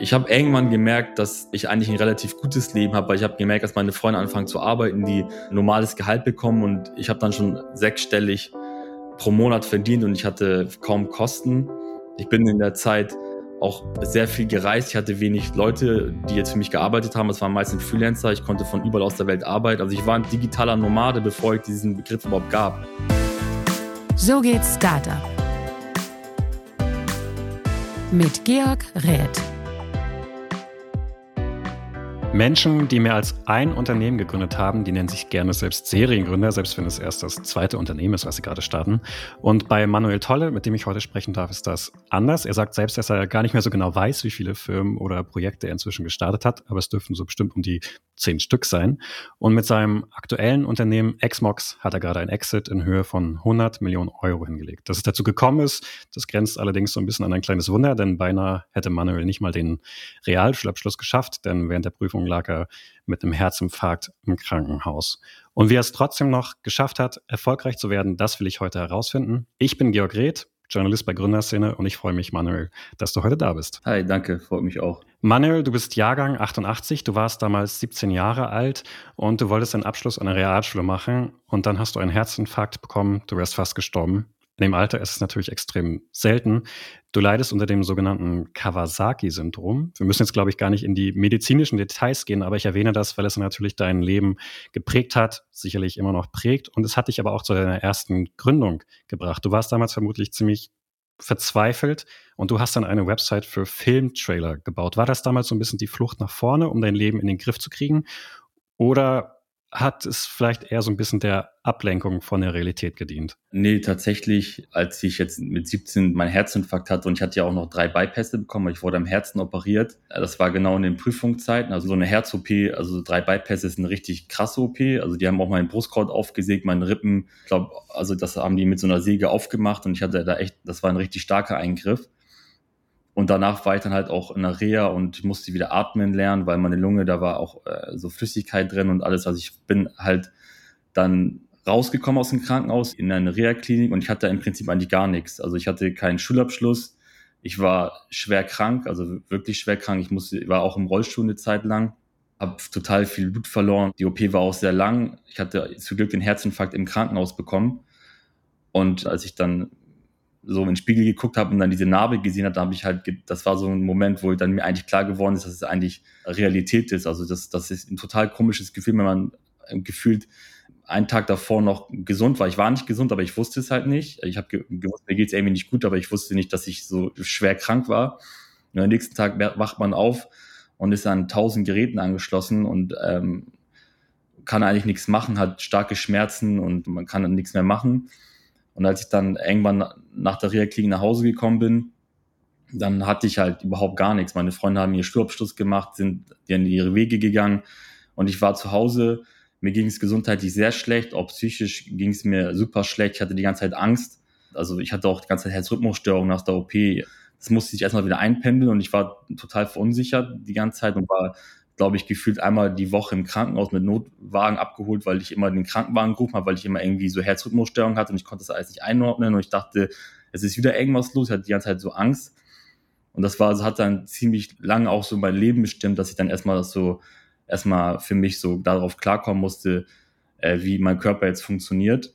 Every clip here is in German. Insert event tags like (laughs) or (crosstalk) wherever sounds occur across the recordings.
Ich habe irgendwann gemerkt, dass ich eigentlich ein relativ gutes Leben habe, weil ich habe gemerkt, dass meine Freunde anfangen zu arbeiten, die normales Gehalt bekommen und ich habe dann schon sechsstellig pro Monat verdient und ich hatte kaum Kosten. Ich bin in der Zeit auch sehr viel gereist. Ich hatte wenig Leute, die jetzt für mich gearbeitet haben. Es waren meistens Freelancer. Ich konnte von überall aus der Welt arbeiten. Also ich war ein digitaler Nomade, bevor ich diesen Begriff überhaupt gab. So geht Startup. Mit Georg Räth. Menschen, die mehr als ein Unternehmen gegründet haben, die nennen sich gerne selbst Seriengründer, selbst wenn es erst das zweite Unternehmen ist, was sie gerade starten. Und bei Manuel Tolle, mit dem ich heute sprechen darf, ist das anders. Er sagt selbst, dass er gar nicht mehr so genau weiß, wie viele Firmen oder Projekte er inzwischen gestartet hat, aber es dürften so bestimmt um die zehn Stück sein. Und mit seinem aktuellen Unternehmen Xmox hat er gerade ein Exit in Höhe von 100 Millionen Euro hingelegt. Dass es dazu gekommen ist, das grenzt allerdings so ein bisschen an ein kleines Wunder, denn beinahe hätte Manuel nicht mal den Realschulabschluss geschafft, denn während der Prüfung lag er mit einem Herzinfarkt im Krankenhaus. Und wie er es trotzdem noch geschafft hat, erfolgreich zu werden, das will ich heute herausfinden. Ich bin Georg Reth, Journalist bei Gründerszene und ich freue mich, Manuel, dass du heute da bist. Hi, danke, freut mich auch. Manuel, du bist Jahrgang 88, du warst damals 17 Jahre alt und du wolltest einen Abschluss an der Realschule machen und dann hast du einen Herzinfarkt bekommen, du wärst fast gestorben. In dem Alter ist es natürlich extrem selten. Du leidest unter dem sogenannten Kawasaki-Syndrom. Wir müssen jetzt, glaube ich, gar nicht in die medizinischen Details gehen, aber ich erwähne das, weil es natürlich dein Leben geprägt hat, sicherlich immer noch prägt. Und es hat dich aber auch zu deiner ersten Gründung gebracht. Du warst damals vermutlich ziemlich verzweifelt und du hast dann eine Website für Filmtrailer gebaut. War das damals so ein bisschen die Flucht nach vorne, um dein Leben in den Griff zu kriegen? Oder hat es vielleicht eher so ein bisschen der Ablenkung von der Realität gedient? Nee, tatsächlich, als ich jetzt mit 17 meinen Herzinfarkt hatte und ich hatte ja auch noch drei Bypässe bekommen, ich wurde am Herzen operiert. Das war genau in den Prüfungszeiten. Also so eine Herz-OP, also drei Bypässe ist eine richtig krasse OP. Also die haben auch meinen Brustkorb aufgesägt, meine Rippen. Ich glaube, also das haben die mit so einer Säge aufgemacht und ich hatte da echt, das war ein richtig starker Eingriff. Und danach war ich dann halt auch in der Reha und musste wieder atmen lernen, weil meine Lunge, da war auch äh, so Flüssigkeit drin und alles. Also ich bin halt dann rausgekommen aus dem Krankenhaus in eine Reha-Klinik und ich hatte im Prinzip eigentlich gar nichts. Also ich hatte keinen Schulabschluss. Ich war schwer krank, also wirklich schwer krank. Ich musste, war auch im Rollstuhl eine Zeit lang, habe total viel Blut verloren. Die OP war auch sehr lang. Ich hatte zu Glück den Herzinfarkt im Krankenhaus bekommen. Und als ich dann so in den Spiegel geguckt habe und dann diese Narbe gesehen habe, da habe ich halt, das war so ein Moment, wo dann mir eigentlich klar geworden ist, dass es eigentlich Realität ist. Also das, das ist ein total komisches Gefühl, wenn man äh, gefühlt einen Tag davor noch gesund war. Ich war nicht gesund, aber ich wusste es halt nicht. Ich habe gewusst, mir geht es irgendwie nicht gut, aber ich wusste nicht, dass ich so schwer krank war. Und am nächsten Tag wacht man auf und ist an tausend Geräten angeschlossen und ähm, kann eigentlich nichts machen, hat starke Schmerzen und man kann dann nichts mehr machen. Und als ich dann irgendwann nach der Reha-Klinik nach Hause gekommen bin, dann hatte ich halt überhaupt gar nichts. Meine Freunde haben ihr Schulabschluss gemacht, sind in ihre Wege gegangen und ich war zu Hause. Mir ging es gesundheitlich sehr schlecht, auch psychisch ging es mir super schlecht. Ich hatte die ganze Zeit Angst. Also ich hatte auch die ganze Zeit Herzrhythmusstörungen nach der OP. Das musste ich erstmal wieder einpendeln und ich war total verunsichert die ganze Zeit und war glaube ich, gefühlt einmal die Woche im Krankenhaus mit Notwagen abgeholt, weil ich immer den Krankenwagen gerufen habe, weil ich immer irgendwie so Herzrhythmusstörung hatte und ich konnte das alles nicht einordnen und ich dachte, es ist wieder irgendwas los, ich hatte die ganze Zeit so Angst. Und das war, hat dann ziemlich lange auch so mein Leben bestimmt, dass ich dann erstmal das so, erstmal für mich so darauf klarkommen musste, äh, wie mein Körper jetzt funktioniert.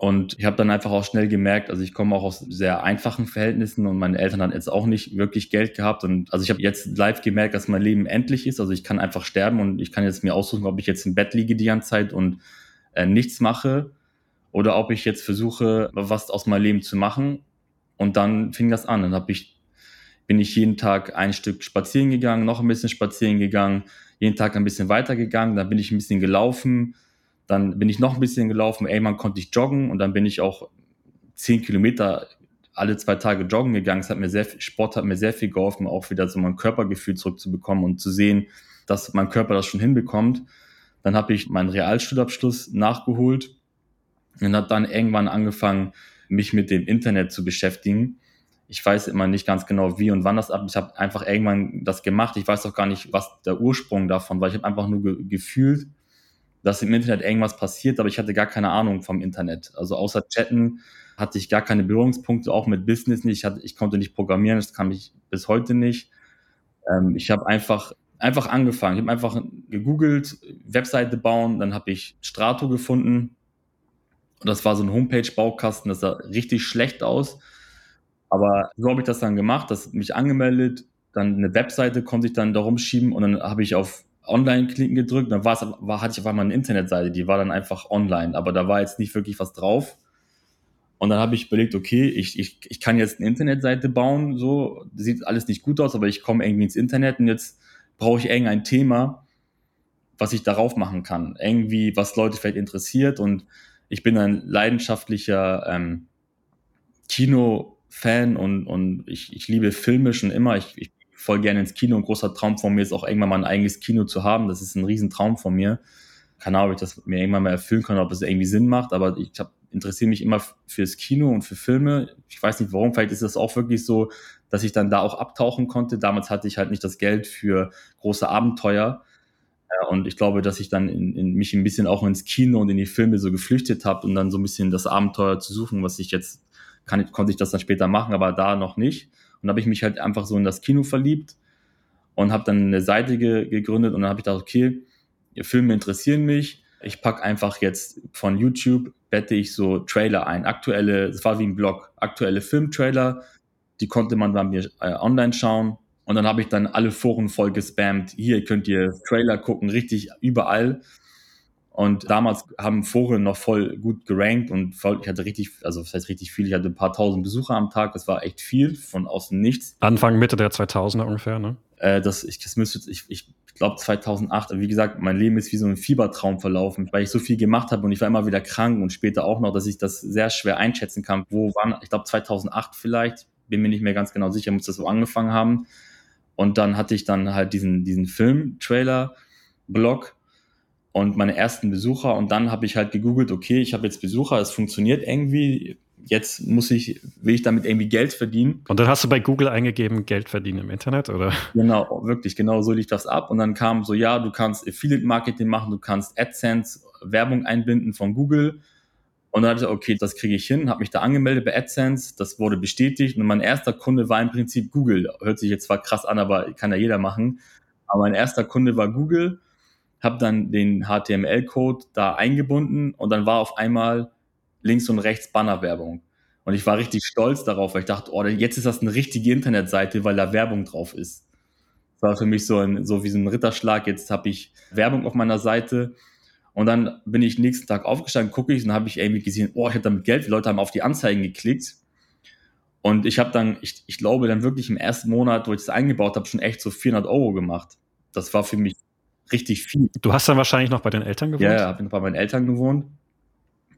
Und ich habe dann einfach auch schnell gemerkt, also ich komme auch aus sehr einfachen Verhältnissen und meine Eltern haben jetzt auch nicht wirklich Geld gehabt. Und also ich habe jetzt live gemerkt, dass mein Leben endlich ist. Also ich kann einfach sterben und ich kann jetzt mir aussuchen, ob ich jetzt im Bett liege die ganze Zeit und äh, nichts mache oder ob ich jetzt versuche, was aus meinem Leben zu machen. Und dann fing das an. Dann hab ich, bin ich jeden Tag ein Stück spazieren gegangen, noch ein bisschen spazieren gegangen, jeden Tag ein bisschen weitergegangen, dann bin ich ein bisschen gelaufen dann bin ich noch ein bisschen gelaufen. Irgendwann konnte ich joggen und dann bin ich auch zehn Kilometer alle zwei Tage joggen gegangen. Es hat mir sehr viel, Sport hat mir sehr viel geholfen, auch wieder so mein Körpergefühl zurückzubekommen und zu sehen, dass mein Körper das schon hinbekommt. Dann habe ich meinen Realschulabschluss nachgeholt und habe dann irgendwann angefangen, mich mit dem Internet zu beschäftigen. Ich weiß immer nicht ganz genau, wie und wann das ab. Ich habe einfach irgendwann das gemacht. Ich weiß auch gar nicht, was der Ursprung davon war. Ich habe einfach nur ge gefühlt, dass im Internet irgendwas passiert, aber ich hatte gar keine Ahnung vom Internet. Also außer Chatten hatte ich gar keine Berührungspunkte, auch mit Business nicht. Ich, hatte, ich konnte nicht programmieren, das kann ich bis heute nicht. Ähm, ich habe einfach einfach angefangen. Ich habe einfach gegoogelt, Webseite bauen, dann habe ich Strato gefunden. Und das war so ein Homepage-Baukasten, das sah richtig schlecht aus. Aber so habe ich das dann gemacht, das mich angemeldet, dann eine Webseite konnte ich dann darum schieben und dann habe ich auf Online-Klicken gedrückt, dann war es, war, hatte ich auf einmal eine Internetseite, die war dann einfach online, aber da war jetzt nicht wirklich was drauf. Und dann habe ich überlegt, okay, ich, ich, ich kann jetzt eine Internetseite bauen, so, sieht alles nicht gut aus, aber ich komme irgendwie ins Internet und jetzt brauche ich irgendein Thema, was ich darauf machen kann. Irgendwie, was Leute vielleicht interessiert. Und ich bin ein leidenschaftlicher ähm, Kino-Fan und, und ich, ich liebe Filme schon immer. Ich, ich voll gerne ins Kino. Ein großer Traum von mir ist auch irgendwann mal ein eigenes Kino zu haben. Das ist ein Riesentraum von mir. Keine Ahnung, ob ich das mir irgendwann mal erfüllen kann, ob es irgendwie Sinn macht, aber ich hab, interessiere mich immer fürs Kino und für Filme. Ich weiß nicht warum, vielleicht ist das auch wirklich so, dass ich dann da auch abtauchen konnte. Damals hatte ich halt nicht das Geld für große Abenteuer. Und ich glaube, dass ich dann in, in mich ein bisschen auch ins Kino und in die Filme so geflüchtet habe und dann so ein bisschen das Abenteuer zu suchen, was ich jetzt kann, konnte ich das dann später machen, aber da noch nicht. Und habe ich mich halt einfach so in das Kino verliebt und habe dann eine Seite ge gegründet und dann habe ich gedacht, okay, Filme interessieren mich. Ich pack einfach jetzt von YouTube, bette ich so Trailer ein, aktuelle, das war wie ein Blog, aktuelle Filmtrailer, die konnte man bei mir äh, online schauen. Und dann habe ich dann alle Foren voll gespammt. Hier könnt ihr Trailer gucken, richtig überall. Und damals haben Foren noch voll gut gerankt und voll, ich hatte richtig, also das heißt richtig viel, ich hatte ein paar tausend Besucher am Tag, das war echt viel von außen nichts. Anfang, Mitte der 2000er ungefähr, ne? Äh, das, ich, das müsste, ich, ich glaube 2008, wie gesagt, mein Leben ist wie so ein Fiebertraum verlaufen, weil ich so viel gemacht habe und ich war immer wieder krank und später auch noch, dass ich das sehr schwer einschätzen kann. Wo waren, ich glaube 2008 vielleicht, bin mir nicht mehr ganz genau sicher, muss das so angefangen haben. Und dann hatte ich dann halt diesen, diesen Film-Trailer-Blog und meine ersten Besucher und dann habe ich halt gegoogelt, okay, ich habe jetzt Besucher, es funktioniert irgendwie, jetzt muss ich, will ich damit irgendwie Geld verdienen. Und dann hast du bei Google eingegeben, Geld verdienen im Internet, oder? Genau, wirklich, genau so lief das ab. Und dann kam so, ja, du kannst Affiliate Marketing machen, du kannst AdSense, Werbung einbinden von Google. Und dann habe ich gesagt, okay, das kriege ich hin, habe mich da angemeldet bei AdSense, das wurde bestätigt und mein erster Kunde war im Prinzip Google. Hört sich jetzt zwar krass an, aber kann ja jeder machen. Aber mein erster Kunde war Google habe dann den HTML-Code da eingebunden und dann war auf einmal links und rechts Bannerwerbung. Und ich war richtig stolz darauf, weil ich dachte, oh, jetzt ist das eine richtige Internetseite, weil da Werbung drauf ist. Das war für mich so, ein, so wie so ein Ritterschlag. Jetzt habe ich Werbung auf meiner Seite. Und dann bin ich nächsten Tag aufgestanden, gucke ich und habe ich irgendwie gesehen, oh, ich habe damit Geld. Die Leute haben auf die Anzeigen geklickt. Und ich habe dann, ich, ich glaube, dann wirklich im ersten Monat, wo ich das eingebaut habe, schon echt so 400 Euro gemacht. Das war für mich richtig viel. Du hast dann wahrscheinlich noch bei den Eltern gewohnt? Ja, ja, habe noch bei meinen Eltern gewohnt.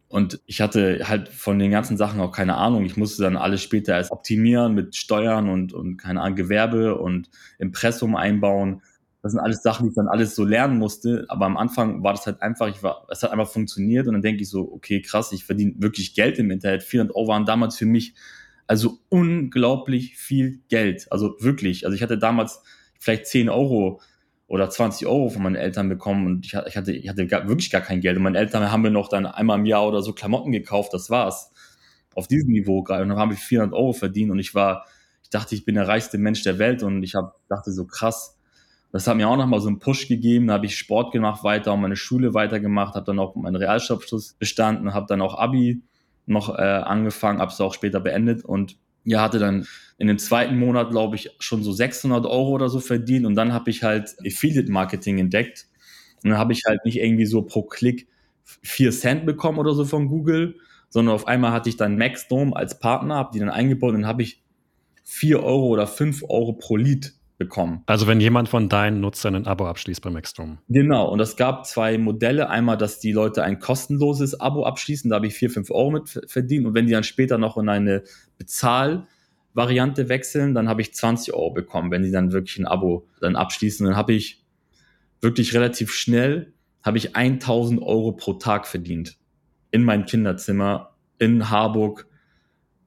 Und ich hatte halt von den ganzen Sachen auch keine Ahnung. Ich musste dann alles später erst optimieren mit Steuern und, und keine Ahnung, Gewerbe und Impressum einbauen. Das sind alles Sachen, die ich dann alles so lernen musste. Aber am Anfang war das halt einfach, ich war, es hat einfach funktioniert. Und dann denke ich so, okay, krass, ich verdiene wirklich Geld im Internet. 400 Euro waren damals für mich also unglaublich viel Geld. Also wirklich. Also ich hatte damals vielleicht 10 Euro oder 20 Euro von meinen Eltern bekommen und ich, ich hatte, ich hatte gar, wirklich gar kein Geld. Und meine Eltern haben mir noch dann einmal im Jahr oder so Klamotten gekauft, das war's. Auf diesem Niveau gerade. Und dann habe ich 400 Euro verdient und ich war, ich dachte, ich bin der reichste Mensch der Welt und ich hab, dachte so krass. Das hat mir auch nochmal so einen Push gegeben. Da habe ich Sport gemacht weiter und meine Schule weitergemacht, habe dann auch meinen Realschulabschluss bestanden, habe dann auch Abi noch äh, angefangen, habe es auch später beendet und ja, hatte dann in dem zweiten Monat, glaube ich, schon so 600 Euro oder so verdient und dann habe ich halt Affiliate Marketing entdeckt. Und dann habe ich halt nicht irgendwie so pro Klick vier Cent bekommen oder so von Google, sondern auf einmal hatte ich dann Maxdome als Partner, habe die dann eingebaut und dann habe ich vier Euro oder fünf Euro pro Lead bekommen. Also wenn jemand von deinen Nutzern ein Abo abschließt bei Maxdome. Genau, und es gab zwei Modelle. Einmal, dass die Leute ein kostenloses Abo abschließen, da habe ich vier, fünf Euro mit verdient. Und wenn die dann später noch in eine Bezahlvariante wechseln, dann habe ich 20 Euro bekommen, wenn die dann wirklich ein Abo dann abschließen. Dann habe ich wirklich relativ schnell, habe ich 1000 Euro pro Tag verdient. In meinem Kinderzimmer in Harburg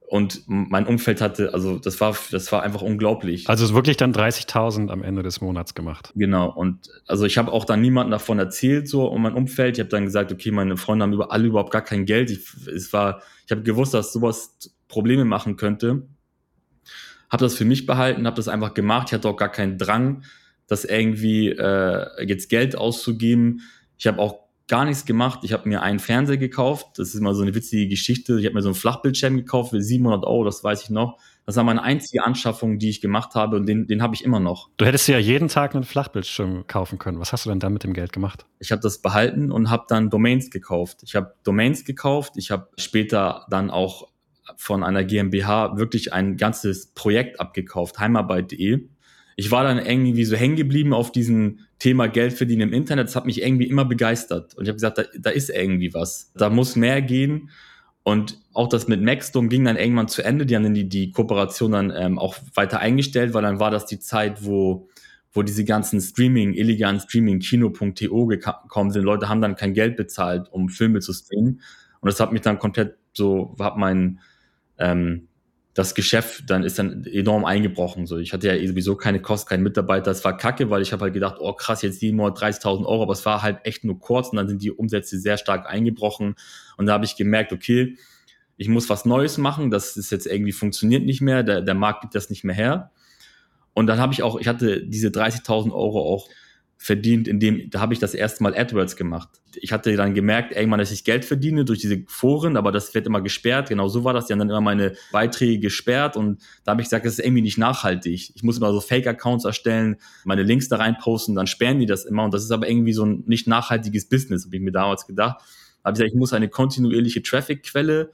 und mein Umfeld hatte, also das war, das war einfach unglaublich. Also wirklich dann 30.000 am Ende des Monats gemacht. Genau. Und also ich habe auch dann niemandem davon erzählt, so um mein Umfeld. Ich habe dann gesagt, okay, meine Freunde haben über alle überhaupt gar kein Geld. Ich, es war, ich habe gewusst, dass sowas Probleme machen könnte. habe das für mich behalten, habe das einfach gemacht. Ich hatte auch gar keinen Drang, das irgendwie äh, jetzt Geld auszugeben. Ich habe auch gar nichts gemacht. Ich habe mir einen Fernseher gekauft. Das ist mal so eine witzige Geschichte. Ich habe mir so einen Flachbildschirm gekauft für 700 Euro, das weiß ich noch. Das war meine einzige Anschaffung, die ich gemacht habe und den, den habe ich immer noch. Du hättest ja jeden Tag einen Flachbildschirm kaufen können. Was hast du denn dann mit dem Geld gemacht? Ich habe das behalten und habe dann Domains gekauft. Ich habe Domains gekauft. Ich habe später dann auch von einer GmbH wirklich ein ganzes Projekt abgekauft, heimarbeit.de. Ich war dann irgendwie so hängen geblieben auf diesem Thema Geld verdienen im Internet. Das hat mich irgendwie immer begeistert. Und ich habe gesagt, da, da ist irgendwie was. Da muss mehr gehen. Und auch das mit Maxdome ging dann irgendwann zu Ende. Die haben dann die, die Kooperation dann ähm, auch weiter eingestellt, weil dann war das die Zeit, wo, wo diese ganzen Streaming, illegalen Streaming, Kino.to gekommen sind. Leute haben dann kein Geld bezahlt, um Filme zu streamen. Und das hat mich dann komplett so, hat mein, ähm, das Geschäft dann ist dann enorm eingebrochen. So, ich hatte ja sowieso keine Kosten, keinen Mitarbeiter. Das war kacke, weil ich habe halt gedacht, oh krass, jetzt jeden Monat 30.000 Euro, aber es war halt echt nur kurz und dann sind die Umsätze sehr stark eingebrochen. Und da habe ich gemerkt, okay, ich muss was Neues machen, das ist jetzt irgendwie funktioniert nicht mehr, der, der Markt gibt das nicht mehr her. Und dann habe ich auch, ich hatte diese 30.000 Euro auch verdient, indem, da habe ich das erste Mal AdWords gemacht. Ich hatte dann gemerkt, irgendwann, dass ich Geld verdiene durch diese Foren, aber das wird immer gesperrt. Genau so war das. Die haben dann immer meine Beiträge gesperrt und da habe ich gesagt, das ist irgendwie nicht nachhaltig. Ich muss immer so Fake-Accounts erstellen, meine Links da rein posten, dann sperren die das immer und das ist aber irgendwie so ein nicht nachhaltiges Business, habe ich mir damals gedacht. Da habe ich gesagt, ich muss eine kontinuierliche Traffic-Quelle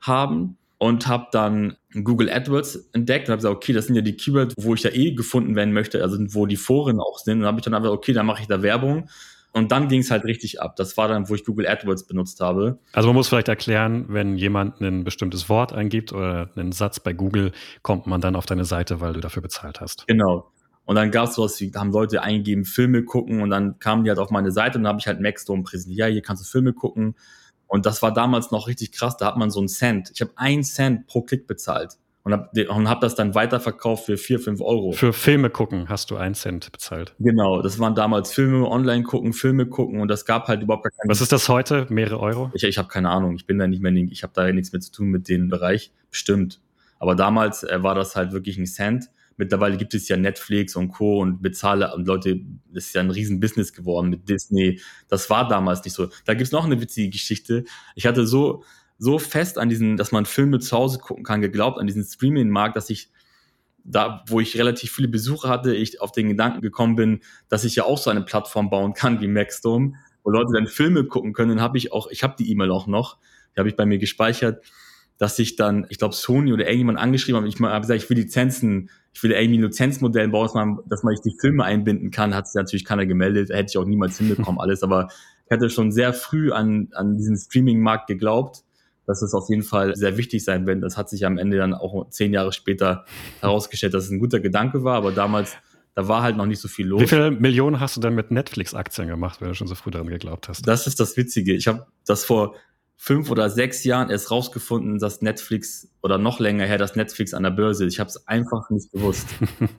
haben und habe dann Google AdWords entdeckt und habe gesagt, okay, das sind ja die Keywords, wo ich ja eh gefunden werden möchte, also wo die Foren auch sind. Und habe ich dann einfach, okay, dann mache ich da Werbung. Und dann ging es halt richtig ab. Das war dann, wo ich Google AdWords benutzt habe. Also man muss vielleicht erklären, wenn jemand ein bestimmtes Wort eingibt oder einen Satz bei Google, kommt man dann auf deine Seite, weil du dafür bezahlt hast. Genau. Und dann gab es sowas wie, da haben Leute eingegeben, Filme gucken und dann kamen die halt auf meine Seite und dann habe ich halt Maxdome präsentiert. Ja, hier kannst du Filme gucken. Und das war damals noch richtig krass. Da hat man so einen Cent. Ich habe einen Cent pro Klick bezahlt und habe und hab das dann weiterverkauft für vier, fünf Euro. Für Filme gucken hast du einen Cent bezahlt. Genau, das waren damals Filme online gucken, Filme gucken und das gab halt überhaupt gar keine. Was ist das heute? Mehrere Euro? Ich, ich habe keine Ahnung. Ich bin da nicht mehr, ich habe da nichts mehr zu tun mit dem Bereich. Bestimmt. Aber damals äh, war das halt wirklich ein Cent. Mittlerweile gibt es ja Netflix und Co. und bezahle und Leute, das ist ja ein Riesenbusiness geworden mit Disney. Das war damals nicht so. Da gibt's noch eine witzige Geschichte. Ich hatte so, so fest an diesen, dass man Filme zu Hause gucken kann, geglaubt, an diesen Streaming-Markt, dass ich da, wo ich relativ viele Besucher hatte, ich auf den Gedanken gekommen bin, dass ich ja auch so eine Plattform bauen kann wie Maxdome, wo Leute dann Filme gucken können. Dann habe ich auch, ich habe die E-Mail auch noch, die habe ich bei mir gespeichert, dass ich dann, ich glaube Sony oder irgendjemand angeschrieben habe, ich habe gesagt, ich will Lizenzen ich will irgendwie ein Lizenzmodell bauen, dass man, dass man die Filme einbinden kann, hat sich natürlich keiner gemeldet, hätte ich auch niemals hinbekommen (laughs) alles, aber ich hatte schon sehr früh an, an diesen Streaming-Markt geglaubt, dass es auf jeden Fall sehr wichtig sein wird. Das hat sich am Ende dann auch zehn Jahre später herausgestellt, dass es ein guter Gedanke war, aber damals da war halt noch nicht so viel los. Wie viele Millionen hast du denn mit Netflix-Aktien gemacht, wenn du schon so früh daran geglaubt hast? Das ist das Witzige. Ich habe das vor fünf oder sechs Jahren erst rausgefunden, dass Netflix oder noch länger her, dass Netflix an der Börse ist. Ich habe es einfach nicht gewusst.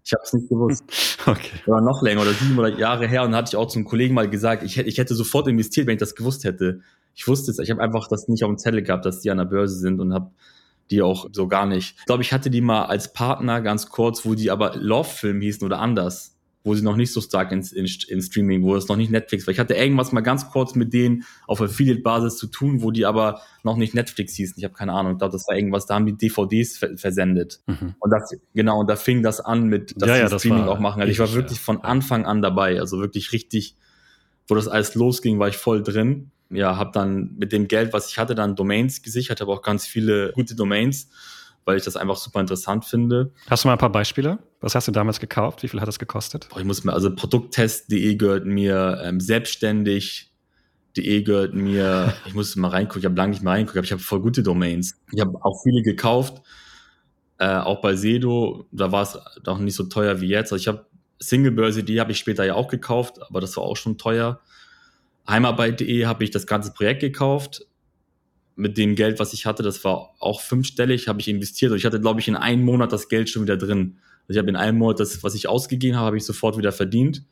Ich habe es nicht gewusst. (laughs) Okay. Oder noch länger oder sieben oder Jahre her und hatte ich auch zum Kollegen mal gesagt, ich, hätte, ich hätte sofort investiert, wenn ich das gewusst hätte. Ich wusste es, ich habe einfach das nicht auf dem Zettel gehabt, dass die an der Börse sind und habe die auch so gar nicht. Ich glaube, ich hatte die mal als Partner ganz kurz, wo die aber Love Film hießen oder anders wo sie noch nicht so stark in, in, in Streaming, wo es noch nicht Netflix war. Ich hatte irgendwas mal ganz kurz mit denen auf Affiliate-Basis zu tun, wo die aber noch nicht Netflix hießen. Ich habe keine Ahnung. Ich glaube, das war irgendwas, da haben die DVDs versendet. Mhm. Und das, genau, und da fing das an mit, dass ja, ja, Streaming auch machen. Also ich war wirklich von Anfang an dabei. Also wirklich richtig, wo das alles losging, war ich voll drin. Ja, habe dann mit dem Geld, was ich hatte, dann Domains gesichert, habe auch ganz viele gute Domains weil ich das einfach super interessant finde. Hast du mal ein paar Beispiele? Was hast du damals gekauft? Wie viel hat das gekostet? Boah, ich muss mir, also Produkttest.de gehört mir, ähm, selbstständig.de gehört mir, (laughs) ich muss mal reingucken, ich habe lange nicht mehr reingucken, aber ich habe voll gute Domains. Ich habe auch viele gekauft, äh, auch bei Sedo, da war es auch nicht so teuer wie jetzt. Also ich habe Singlebörse.de habe ich später ja auch gekauft, aber das war auch schon teuer. Heimarbeit.de habe ich das ganze Projekt gekauft mit dem Geld, was ich hatte, das war auch fünfstellig, habe ich investiert. Und ich hatte, glaube ich, in einem Monat das Geld schon wieder drin. Also ich habe in einem Monat das, was ich ausgegeben habe, habe ich sofort wieder verdient.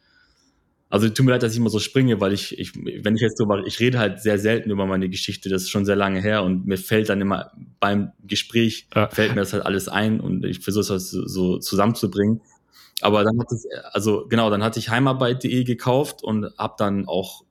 Also tut mir leid, dass ich immer so springe, weil ich, ich wenn ich jetzt so mache, ich rede halt sehr selten über meine Geschichte, das ist schon sehr lange her und mir fällt dann immer beim Gespräch, ja. fällt mir das halt alles ein und ich versuche es halt so zusammenzubringen. Aber dann hat es, also genau, dann hatte ich heimarbeit.de gekauft und habe dann auch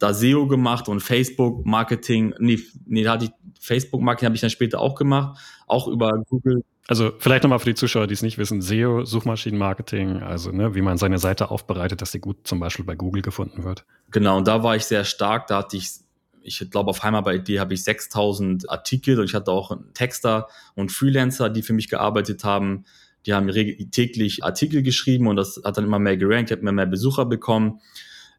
da SEO gemacht und Facebook Marketing, nee, nee, da hatte ich Facebook Marketing habe ich dann später auch gemacht, auch über Google. Also vielleicht nochmal für die Zuschauer, die es nicht wissen, SEO, Suchmaschinenmarketing, also ne, wie man seine Seite aufbereitet, dass sie gut zum Beispiel bei Google gefunden wird. Genau, und da war ich sehr stark, da hatte ich ich glaube, auf Heimarbeit.de habe ich 6000 Artikel und ich hatte auch Texter und Freelancer, die für mich gearbeitet haben. Die haben täglich Artikel geschrieben und das hat dann immer mehr gerankt, ich habe mehr, mehr Besucher bekommen.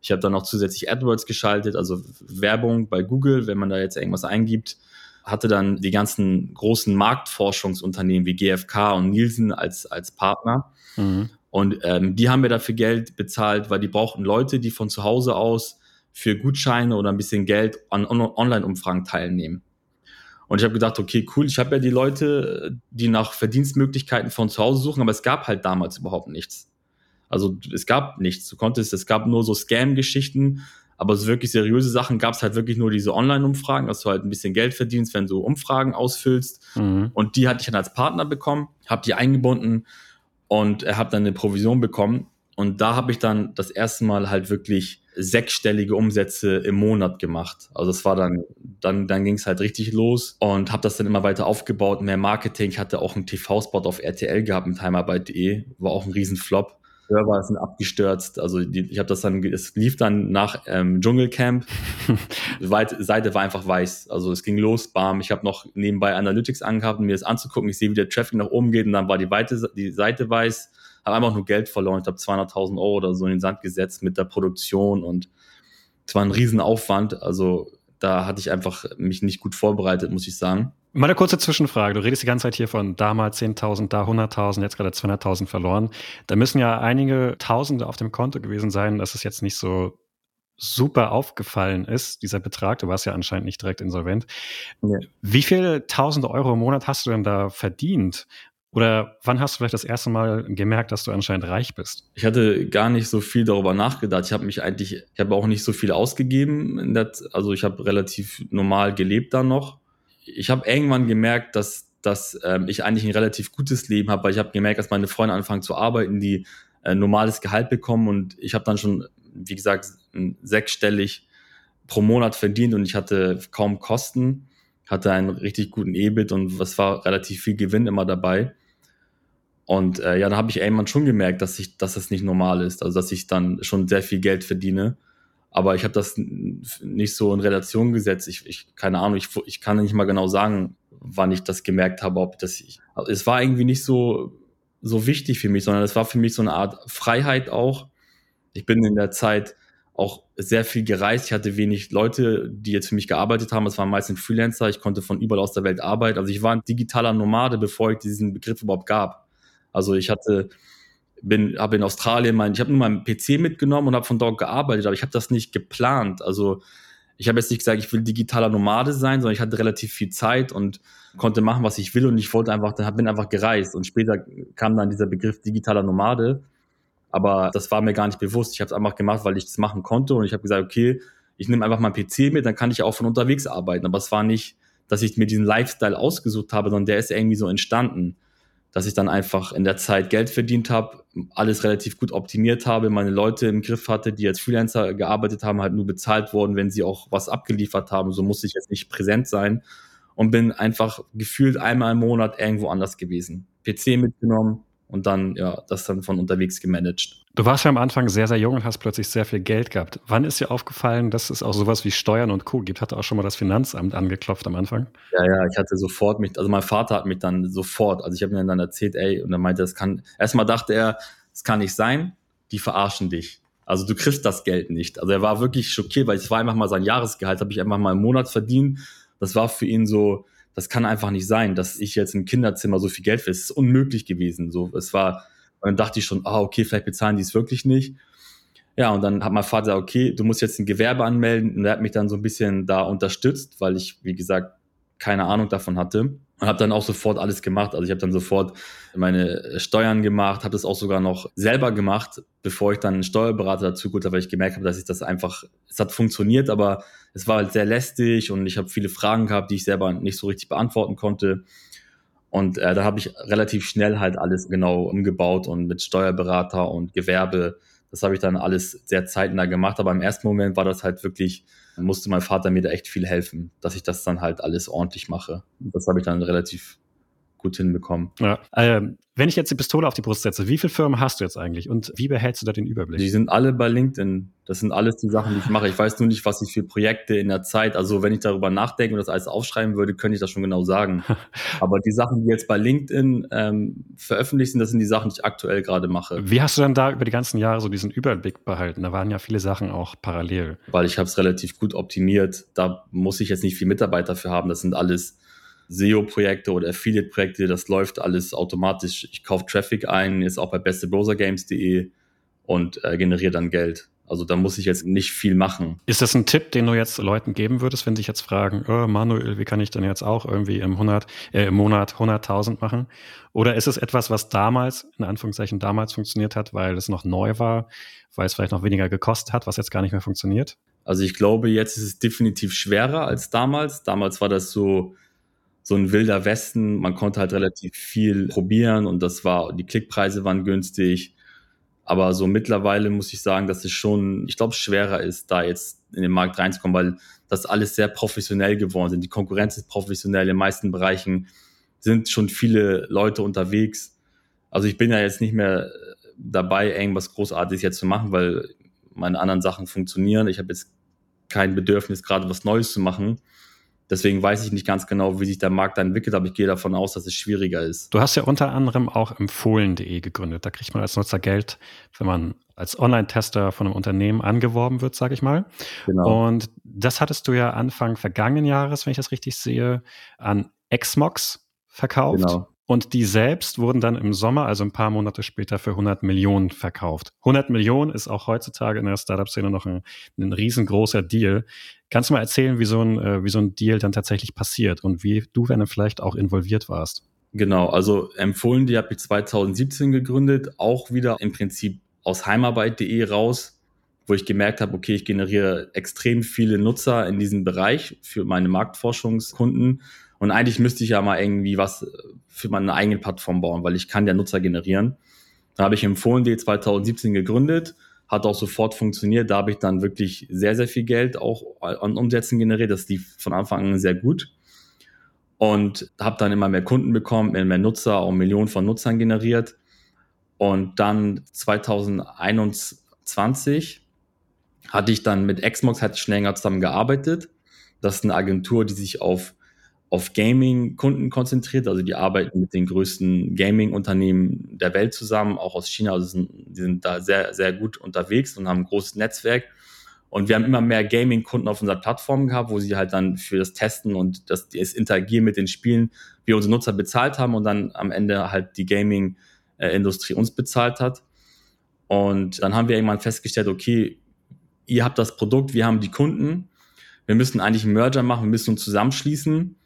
Ich habe dann auch zusätzlich AdWords geschaltet, also Werbung bei Google, wenn man da jetzt irgendwas eingibt. Hatte dann die ganzen großen Marktforschungsunternehmen wie GfK und Nielsen als, als Partner. Mhm. Und ähm, die haben mir dafür Geld bezahlt, weil die brauchten Leute, die von zu Hause aus für Gutscheine oder ein bisschen Geld an Online-Umfragen teilnehmen. Und ich habe gedacht, okay, cool, ich habe ja die Leute, die nach Verdienstmöglichkeiten von zu Hause suchen, aber es gab halt damals überhaupt nichts. Also es gab nichts. Du konntest, es gab nur so Scam-Geschichten, aber so wirklich seriöse Sachen gab es halt wirklich nur diese Online-Umfragen, dass du halt ein bisschen Geld verdienst, wenn du Umfragen ausfüllst. Mhm. Und die hatte ich dann als Partner bekommen, habe die eingebunden und habe dann eine Provision bekommen. Und da habe ich dann das erste Mal halt wirklich sechsstellige Umsätze im Monat gemacht. Also das war dann, dann, dann ging es halt richtig los und habe das dann immer weiter aufgebaut, mehr Marketing. Ich hatte auch einen TV-Spot auf RTL gehabt mit Heimarbeit.de, war auch ein Riesenflop. Server sind abgestürzt. Also die, ich habe das dann, es lief dann nach ähm, Dschungelcamp. (laughs) die Seite war einfach weiß. Also es ging los, bam. Ich habe noch nebenbei Analytics angehabt, um mir das anzugucken. Ich sehe, wie der Traffic nach oben geht und dann war die, Weite, die Seite weiß. Habe einfach nur Geld verloren. Ich habe 200.000 Euro oder so in den Sand gesetzt mit der Produktion und es war ein Riesenaufwand. Also da hatte ich einfach mich nicht gut vorbereitet, muss ich sagen. Mal eine kurze Zwischenfrage. Du redest die ganze Zeit hier von damals 10.000, da 100.000, jetzt gerade 200.000 verloren. Da müssen ja einige Tausende auf dem Konto gewesen sein, dass es jetzt nicht so super aufgefallen ist, dieser Betrag. Du warst ja anscheinend nicht direkt insolvent. Ja. Wie viele tausende Euro im Monat hast du denn da verdient? Oder wann hast du vielleicht das erste Mal gemerkt, dass du anscheinend reich bist? Ich hatte gar nicht so viel darüber nachgedacht. Ich habe mich eigentlich, ich habe auch nicht so viel ausgegeben. Der, also ich habe relativ normal gelebt da noch. Ich habe irgendwann gemerkt, dass, dass ähm, ich eigentlich ein relativ gutes Leben habe, weil ich habe gemerkt, dass meine Freunde anfangen zu arbeiten, die äh, normales Gehalt bekommen und ich habe dann schon, wie gesagt, sechsstellig pro Monat verdient und ich hatte kaum Kosten, hatte einen richtig guten EBIT und es war relativ viel Gewinn immer dabei. Und äh, ja, da habe ich irgendwann schon gemerkt, dass ich, dass das nicht normal ist, also dass ich dann schon sehr viel Geld verdiene. Aber ich habe das nicht so in Relation gesetzt. Ich, ich keine Ahnung, ich, ich kann nicht mal genau sagen, wann ich das gemerkt habe, ob das ich. Also es war irgendwie nicht so so wichtig für mich, sondern es war für mich so eine Art Freiheit auch. Ich bin in der Zeit auch sehr viel gereist. Ich hatte wenig Leute, die jetzt für mich gearbeitet haben. Es waren meistens Freelancer. Ich konnte von überall aus der Welt arbeiten. Also ich war ein digitaler Nomade, bevor ich diesen Begriff überhaupt gab. Also ich hatte, bin, habe in Australien mein, ich habe nur meinen PC mitgenommen und habe von dort gearbeitet, aber ich habe das nicht geplant. Also ich habe jetzt nicht gesagt, ich will digitaler Nomade sein, sondern ich hatte relativ viel Zeit und konnte machen, was ich will und ich wollte einfach, bin einfach gereist und später kam dann dieser Begriff digitaler Nomade, aber das war mir gar nicht bewusst. Ich habe es einfach gemacht, weil ich das machen konnte und ich habe gesagt, okay, ich nehme einfach meinen PC mit, dann kann ich auch von unterwegs arbeiten. Aber es war nicht, dass ich mir diesen Lifestyle ausgesucht habe, sondern der ist irgendwie so entstanden dass ich dann einfach in der Zeit Geld verdient habe, alles relativ gut optimiert habe, meine Leute im Griff hatte, die als Freelancer gearbeitet haben, halt nur bezahlt wurden, wenn sie auch was abgeliefert haben. So musste ich jetzt nicht präsent sein und bin einfach gefühlt einmal im Monat irgendwo anders gewesen. PC mitgenommen, und dann, ja, das dann von unterwegs gemanagt. Du warst ja am Anfang sehr, sehr jung und hast plötzlich sehr viel Geld gehabt. Wann ist dir aufgefallen, dass es auch sowas wie Steuern und Co. gibt? Hatte auch schon mal das Finanzamt angeklopft am Anfang? Ja, ja, ich hatte sofort mich, also mein Vater hat mich dann sofort, also ich habe mir dann erzählt, ey, und er meinte, das kann, erstmal dachte er, es kann nicht sein, die verarschen dich. Also du kriegst das Geld nicht. Also er war wirklich schockiert, weil es war einfach mal sein Jahresgehalt, habe ich einfach mal im Monat verdient. Das war für ihn so, das kann einfach nicht sein, dass ich jetzt im Kinderzimmer so viel Geld will. Es ist unmöglich gewesen. So, es war, dann dachte ich schon, ah, okay, vielleicht bezahlen die es wirklich nicht. Ja, und dann hat mein Vater gesagt, okay, du musst jetzt ein Gewerbe anmelden. Und er hat mich dann so ein bisschen da unterstützt, weil ich, wie gesagt, keine Ahnung davon hatte. Und habe dann auch sofort alles gemacht. Also ich habe dann sofort meine Steuern gemacht, habe das auch sogar noch selber gemacht, bevor ich dann einen Steuerberater dazu geholt habe, weil ich gemerkt habe, dass ich das einfach, es hat funktioniert, aber es war halt sehr lästig und ich habe viele Fragen gehabt, die ich selber nicht so richtig beantworten konnte. Und äh, da habe ich relativ schnell halt alles genau umgebaut und mit Steuerberater und Gewerbe, das habe ich dann alles sehr zeitnah gemacht. Aber im ersten Moment war das halt wirklich, musste mein Vater mir da echt viel helfen, dass ich das dann halt alles ordentlich mache. Und das habe ich dann relativ gut hinbekommen. Ja. Ähm, wenn ich jetzt die Pistole auf die Brust setze, wie viele Firmen hast du jetzt eigentlich und wie behältst du da den Überblick? Die sind alle bei LinkedIn. Das sind alles die Sachen, die ich mache. Ich weiß nur nicht, was ich für Projekte in der Zeit, also wenn ich darüber nachdenke und das alles aufschreiben würde, könnte ich das schon genau sagen. (laughs) Aber die Sachen, die jetzt bei LinkedIn ähm, veröffentlicht sind, das sind die Sachen, die ich aktuell gerade mache. Wie hast du dann da über die ganzen Jahre so diesen Überblick behalten? Da waren ja viele Sachen auch parallel. Weil ich habe es relativ gut optimiert. Da muss ich jetzt nicht viel Mitarbeiter für haben. Das sind alles SEO-Projekte oder Affiliate-Projekte, das läuft alles automatisch. Ich kaufe Traffic ein, ist auch bei bestebrowsergames.de und äh, generiere dann Geld. Also da muss ich jetzt nicht viel machen. Ist das ein Tipp, den du jetzt Leuten geben würdest, wenn sie sich jetzt fragen, oh, Manuel, wie kann ich denn jetzt auch irgendwie im, 100, äh, im Monat 100.000 machen? Oder ist es etwas, was damals, in Anführungszeichen damals funktioniert hat, weil es noch neu war, weil es vielleicht noch weniger gekostet hat, was jetzt gar nicht mehr funktioniert? Also ich glaube, jetzt ist es definitiv schwerer als damals. Damals war das so, so ein wilder Westen. Man konnte halt relativ viel probieren und das war, die Klickpreise waren günstig. Aber so mittlerweile muss ich sagen, dass es schon, ich glaube, schwerer ist, da jetzt in den Markt reinzukommen, weil das alles sehr professionell geworden sind. Die Konkurrenz ist professionell. In den meisten Bereichen sind schon viele Leute unterwegs. Also ich bin ja jetzt nicht mehr dabei, irgendwas Großartiges jetzt zu machen, weil meine anderen Sachen funktionieren. Ich habe jetzt kein Bedürfnis, gerade was Neues zu machen. Deswegen weiß ich nicht ganz genau, wie sich der Markt da entwickelt, aber ich gehe davon aus, dass es schwieriger ist. Du hast ja unter anderem auch empfohlen.de gegründet. Da kriegt man als Nutzer Geld, wenn man als Online-Tester von einem Unternehmen angeworben wird, sage ich mal. Genau. Und das hattest du ja Anfang vergangenen Jahres, wenn ich das richtig sehe, an Xmox verkauft. Genau. Und die selbst wurden dann im Sommer, also ein paar Monate später, für 100 Millionen verkauft. 100 Millionen ist auch heutzutage in der Startup-Szene noch ein, ein riesengroßer Deal. Kannst du mal erzählen, wie so, ein, äh, wie so ein Deal dann tatsächlich passiert und wie du, wenn du vielleicht auch involviert warst? Genau, also empfohlen, die habe ich 2017 gegründet, auch wieder im Prinzip aus heimarbeit.de raus, wo ich gemerkt habe, okay, ich generiere extrem viele Nutzer in diesem Bereich für meine Marktforschungskunden und eigentlich müsste ich ja mal irgendwie was für meine eigene Plattform bauen, weil ich kann ja Nutzer generieren. Da habe ich Empfohlen.de 2017 gegründet, hat auch sofort funktioniert. Da habe ich dann wirklich sehr, sehr viel Geld auch an Umsätzen generiert. Das lief von Anfang an sehr gut. Und habe dann immer mehr Kunden bekommen, immer mehr Nutzer, auch Millionen von Nutzern generiert. Und dann 2021 hatte ich dann mit Xmox, hatte ich schon länger zusammen gearbeitet. Das ist eine Agentur, die sich auf auf Gaming-Kunden konzentriert. Also die arbeiten mit den größten Gaming-Unternehmen der Welt zusammen, auch aus China. Also sind, die sind da sehr, sehr gut unterwegs und haben ein großes Netzwerk. Und wir haben immer mehr Gaming-Kunden auf unserer Plattform gehabt, wo sie halt dann für das Testen und das, das Interagieren mit den Spielen wir unsere Nutzer bezahlt haben und dann am Ende halt die Gaming-Industrie uns bezahlt hat. Und dann haben wir irgendwann festgestellt, okay, ihr habt das Produkt, wir haben die Kunden. Wir müssen eigentlich einen Merger machen, wir müssen uns zusammenschließen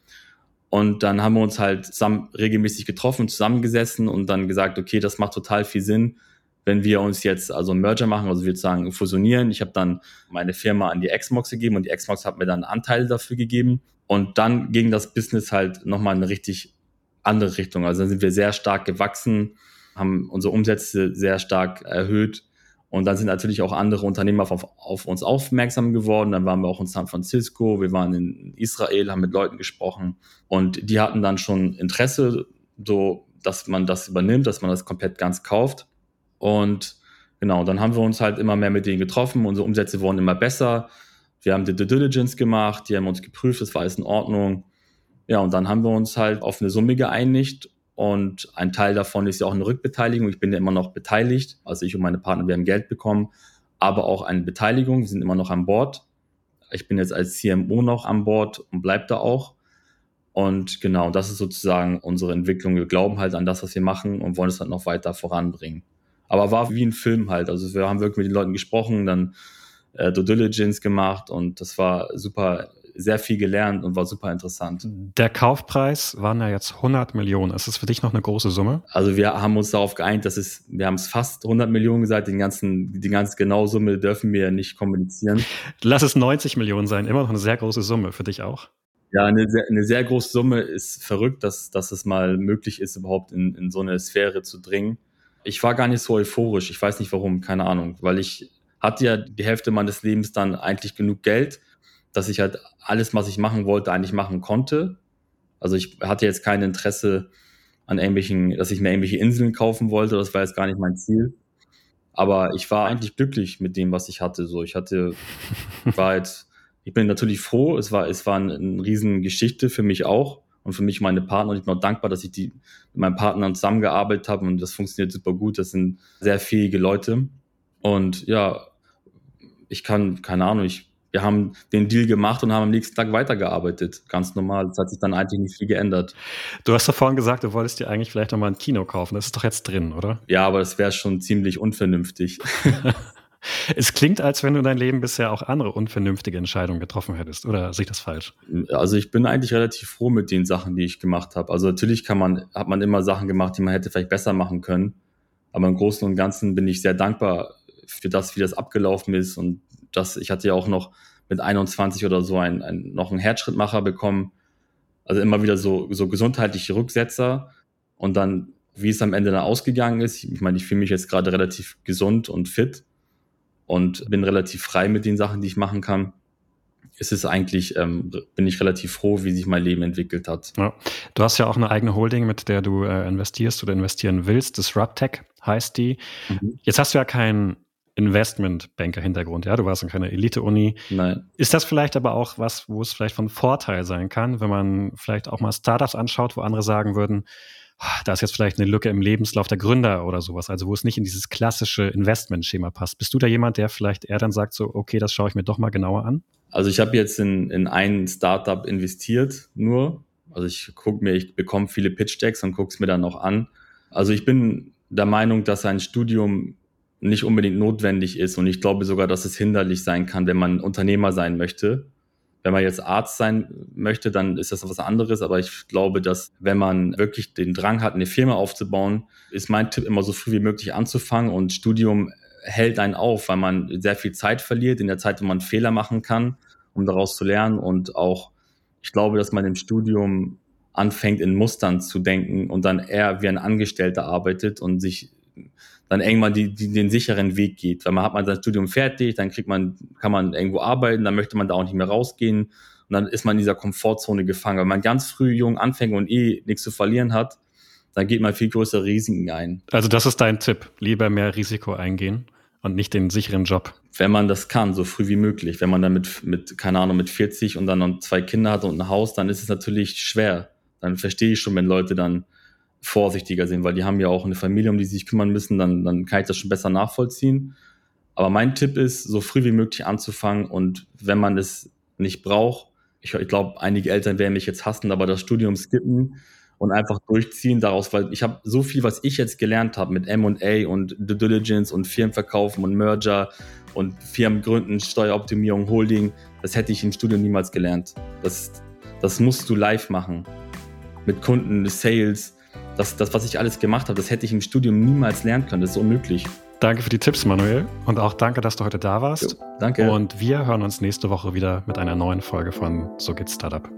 und dann haben wir uns halt zusammen regelmäßig getroffen, zusammengesessen und dann gesagt, okay, das macht total viel Sinn, wenn wir uns jetzt also einen Merger machen, also wir sagen fusionieren. Ich habe dann meine Firma an die Xmox gegeben und die Xmox hat mir dann Anteile dafür gegeben. Und dann ging das Business halt nochmal in eine richtig andere Richtung. Also dann sind wir sehr stark gewachsen, haben unsere Umsätze sehr stark erhöht und dann sind natürlich auch andere Unternehmer auf, auf, uns aufmerksam geworden. Dann waren wir auch in San Francisco, wir waren in Israel, haben mit Leuten gesprochen und die hatten dann schon Interesse, so dass man das übernimmt, dass man das komplett ganz kauft. Und genau, dann haben wir uns halt immer mehr mit denen getroffen. Unsere Umsätze wurden immer besser. Wir haben die Due Diligence gemacht, die haben uns geprüft, das war alles in Ordnung. Ja, und dann haben wir uns halt auf eine Summe geeinigt und ein Teil davon ist ja auch eine Rückbeteiligung. Ich bin ja immer noch beteiligt. Also ich und meine Partner, wir haben Geld bekommen, aber auch eine Beteiligung. Wir sind immer noch an Bord. Ich bin jetzt als CMO noch an Bord und bleib da auch. Und genau, das ist sozusagen unsere Entwicklung. Wir glauben halt an das, was wir machen und wollen es halt noch weiter voranbringen. Aber war wie ein Film halt. Also wir haben wirklich mit den Leuten gesprochen, dann äh, Due Diligence gemacht und das war super sehr viel gelernt und war super interessant. Der Kaufpreis waren ja jetzt 100 Millionen. Ist das für dich noch eine große Summe? Also wir haben uns darauf geeinigt, dass es, wir haben es fast 100 Millionen gesagt, den ganzen, die ganze genaue Summe dürfen wir nicht kommunizieren. Lass es 90 Millionen sein, immer noch eine sehr große Summe für dich auch. Ja, eine sehr, eine sehr große Summe ist verrückt, dass, dass es mal möglich ist, überhaupt in, in so eine Sphäre zu dringen. Ich war gar nicht so euphorisch. Ich weiß nicht warum, keine Ahnung, weil ich hatte ja die Hälfte meines Lebens dann eigentlich genug Geld, dass ich halt alles, was ich machen wollte, eigentlich machen konnte. Also ich hatte jetzt kein Interesse an irgendwelchen, dass ich mir irgendwelche Inseln kaufen wollte. Das war jetzt gar nicht mein Ziel. Aber ich war eigentlich glücklich mit dem, was ich hatte. So, ich hatte, war jetzt ich bin natürlich froh. Es war, es war eine, eine riesen Geschichte für mich auch und für mich meine Partner. Und ich bin auch dankbar, dass ich die mit meinen Partnern zusammengearbeitet habe und das funktioniert super gut. Das sind sehr fähige Leute. Und ja, ich kann, keine Ahnung, ich, wir haben den Deal gemacht und haben am nächsten Tag weitergearbeitet. Ganz normal. Das hat sich dann eigentlich nicht viel geändert. Du hast doch vorhin gesagt, du wolltest dir eigentlich vielleicht nochmal ein Kino kaufen. Das ist doch jetzt drin, oder? Ja, aber das wäre schon ziemlich unvernünftig. (laughs) Es klingt, als wenn du dein Leben bisher auch andere unvernünftige Entscheidungen getroffen hättest, oder sehe ich das falsch? Also ich bin eigentlich relativ froh mit den Sachen, die ich gemacht habe. Also natürlich kann man, hat man immer Sachen gemacht, die man hätte vielleicht besser machen können. Aber im Großen und Ganzen bin ich sehr dankbar für das, wie das abgelaufen ist. Und das, ich hatte ja auch noch mit 21 oder so ein, ein, noch einen Herzschrittmacher bekommen. Also immer wieder so, so gesundheitliche Rücksetzer. Und dann, wie es am Ende dann ausgegangen ist, ich meine, ich fühle mich jetzt gerade relativ gesund und fit und bin relativ frei mit den Sachen, die ich machen kann. Es ist eigentlich, ähm, bin ich relativ froh, wie sich mein Leben entwickelt hat. Ja. Du hast ja auch eine eigene Holding, mit der du äh, investierst oder investieren willst. Disruptech heißt die. Mhm. Jetzt hast du ja keinen Investmentbanker-Hintergrund, ja, du warst in keiner Elite-Uni. Nein. Ist das vielleicht aber auch was, wo es vielleicht von Vorteil sein kann, wenn man vielleicht auch mal Startups anschaut, wo andere sagen würden, da ist jetzt vielleicht eine Lücke im Lebenslauf der Gründer oder sowas, also wo es nicht in dieses klassische Investmentschema passt. Bist du da jemand, der vielleicht eher dann sagt, so, okay, das schaue ich mir doch mal genauer an? Also ich habe jetzt in, in ein Startup investiert, nur. Also ich gucke mir, ich bekomme viele Pitch-Decks und gucke es mir dann auch an. Also ich bin der Meinung, dass ein Studium nicht unbedingt notwendig ist und ich glaube sogar, dass es hinderlich sein kann, wenn man Unternehmer sein möchte. Wenn man jetzt Arzt sein möchte, dann ist das was anderes. Aber ich glaube, dass wenn man wirklich den Drang hat, eine Firma aufzubauen, ist mein Tipp immer so früh wie möglich anzufangen. Und Studium hält einen auf, weil man sehr viel Zeit verliert in der Zeit, wo man Fehler machen kann, um daraus zu lernen. Und auch, ich glaube, dass man im Studium anfängt, in Mustern zu denken und dann eher wie ein Angestellter arbeitet und sich dann irgendwann die, die, den sicheren Weg geht. Weil man hat man sein Studium fertig, dann kriegt man, kann man irgendwo arbeiten, dann möchte man da auch nicht mehr rausgehen und dann ist man in dieser Komfortzone gefangen. Wenn man ganz früh jung anfängt und eh nichts zu verlieren hat, dann geht man viel größere Risiken ein. Also das ist dein Tipp, lieber mehr Risiko eingehen und nicht den sicheren Job. Wenn man das kann, so früh wie möglich. Wenn man dann mit, mit keine Ahnung, mit 40 und dann noch zwei Kinder hat und ein Haus, dann ist es natürlich schwer. Dann verstehe ich schon, wenn Leute dann vorsichtiger sind, weil die haben ja auch eine Familie, um die sie sich kümmern müssen, dann, dann kann ich das schon besser nachvollziehen. Aber mein Tipp ist, so früh wie möglich anzufangen und wenn man es nicht braucht, ich, ich glaube, einige Eltern werden mich jetzt hassen, aber das Studium skippen und einfach durchziehen daraus, weil ich habe so viel, was ich jetzt gelernt habe mit M&A und Due Diligence und Firmenverkaufen und Merger und Firmengründen, Steueroptimierung, Holding, das hätte ich im Studium niemals gelernt. Das, das musst du live machen. Mit Kunden, Sales, das, das, was ich alles gemacht habe, das hätte ich im Studium niemals lernen können. Das ist unmöglich. Danke für die Tipps, Manuel. Und auch danke, dass du heute da warst. Jo, danke. Und wir hören uns nächste Woche wieder mit einer neuen Folge von So geht's Startup.